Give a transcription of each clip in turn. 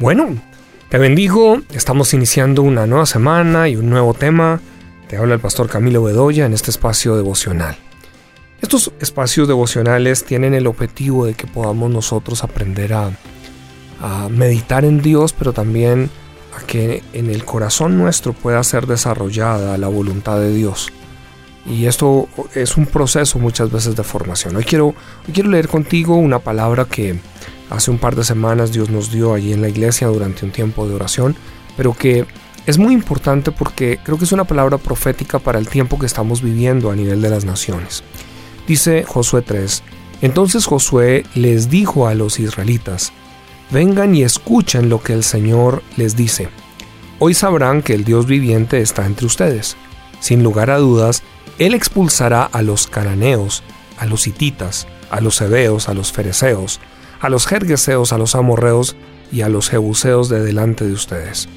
Bueno, te bendigo, estamos iniciando una nueva semana y un nuevo tema. Te habla el pastor Camilo Bedoya en este espacio devocional. Estos espacios devocionales tienen el objetivo de que podamos nosotros aprender a, meditar en Dios, pero también a que en el corazón nuestro pueda ser desarrollada la voluntad de Dios. Y esto es un proceso muchas veces de formación. Hoy quiero, hoy quiero leer contigo una palabra que hace un par de semanas Dios nos dio allí en la iglesia durante un tiempo de oración, pero que es muy importante porque creo que es una palabra profética para el tiempo que estamos viviendo a nivel de las naciones. Dice Josué 3, entonces Josué les dijo a los israelitas, vengan y escuchen lo que el Señor les dice. Hoy sabrán que el Dios viviente está entre ustedes. Sin lugar a dudas, Él expulsará a los cananeos, a los hititas, a los hebeos, a los fereceos, a los jergueseos, a los amorreos y a los jebuseos de delante de ustedes.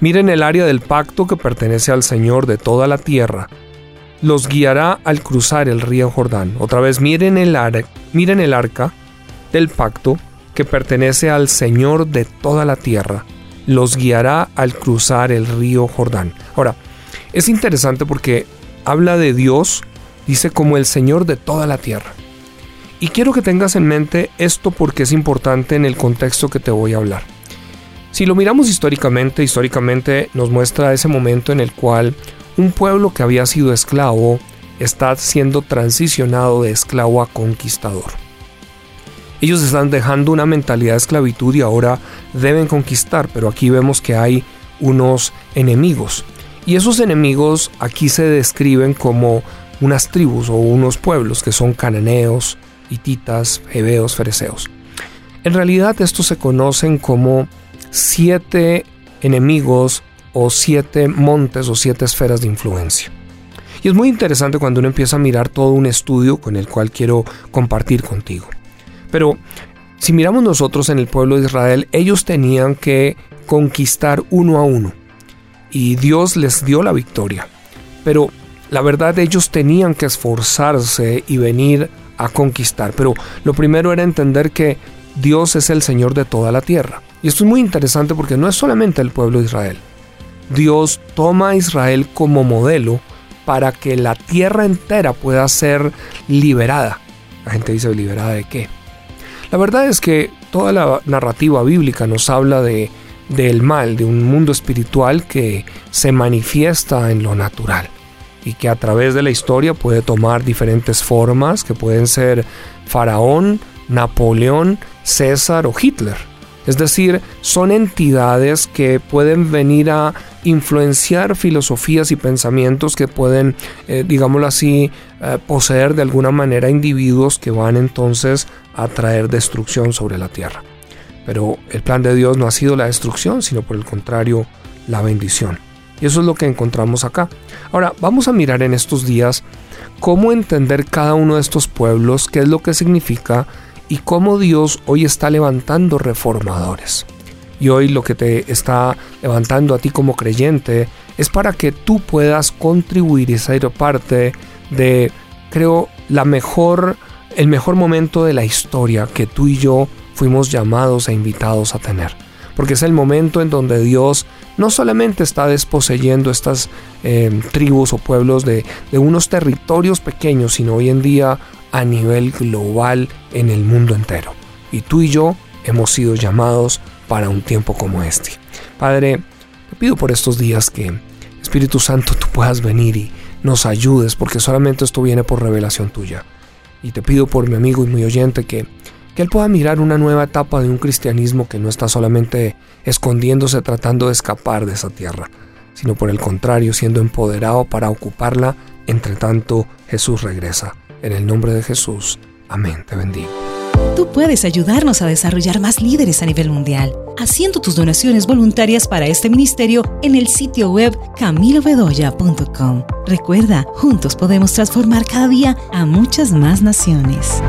Miren el área del pacto que pertenece al Señor de toda la tierra. Los guiará al cruzar el río Jordán. Otra vez miren el, miren el arca del pacto que pertenece al Señor de toda la tierra. Los guiará al cruzar el río Jordán. Ahora, es interesante porque habla de Dios, dice como el Señor de toda la tierra. Y quiero que tengas en mente esto porque es importante en el contexto que te voy a hablar. Si lo miramos históricamente, históricamente nos muestra ese momento en el cual un pueblo que había sido esclavo está siendo transicionado de esclavo a conquistador. Ellos están dejando una mentalidad de esclavitud y ahora deben conquistar, pero aquí vemos que hay unos enemigos. Y esos enemigos aquí se describen como unas tribus o unos pueblos que son cananeos, hititas, hebeos, fereceos. En realidad estos se conocen como siete enemigos o siete montes o siete esferas de influencia. Y es muy interesante cuando uno empieza a mirar todo un estudio con el cual quiero compartir contigo. Pero si miramos nosotros en el pueblo de Israel, ellos tenían que conquistar uno a uno. Y Dios les dio la victoria. Pero la verdad ellos tenían que esforzarse y venir a conquistar. Pero lo primero era entender que Dios es el Señor de toda la tierra. Y esto es muy interesante porque no es solamente el pueblo de Israel. Dios toma a Israel como modelo para que la tierra entera pueda ser liberada. La gente dice, ¿liberada de qué? La verdad es que toda la narrativa bíblica nos habla de del mal, de un mundo espiritual que se manifiesta en lo natural y que a través de la historia puede tomar diferentes formas que pueden ser Faraón, Napoleón, César o Hitler. Es decir, son entidades que pueden venir a influenciar filosofías y pensamientos que pueden, eh, digámoslo así, eh, poseer de alguna manera individuos que van entonces a traer destrucción sobre la tierra. Pero el plan de Dios no ha sido la destrucción, sino por el contrario, la bendición. Y eso es lo que encontramos acá. Ahora, vamos a mirar en estos días cómo entender cada uno de estos pueblos, qué es lo que significa y cómo Dios hoy está levantando reformadores. Y hoy lo que te está levantando a ti como creyente es para que tú puedas contribuir y ser parte de, creo, la mejor, el mejor momento de la historia que tú y yo fuimos llamados e invitados a tener porque es el momento en donde Dios no solamente está desposeyendo estas eh, tribus o pueblos de, de unos territorios pequeños, sino hoy en día a nivel global en el mundo entero. Y tú y yo hemos sido llamados para un tiempo como este. Padre, te pido por estos días que Espíritu Santo tú puedas venir y nos ayudes, porque solamente esto viene por revelación tuya. Y te pido por mi amigo y mi oyente que que él pueda mirar una nueva etapa de un cristianismo que no está solamente escondiéndose tratando de escapar de esa tierra, sino por el contrario siendo empoderado para ocuparla entre tanto Jesús regresa. En el nombre de Jesús, amén, te bendigo. Tú puedes ayudarnos a desarrollar más líderes a nivel mundial, haciendo tus donaciones voluntarias para este ministerio en el sitio web camilobedoya.com. Recuerda, juntos podemos transformar cada día a muchas más naciones.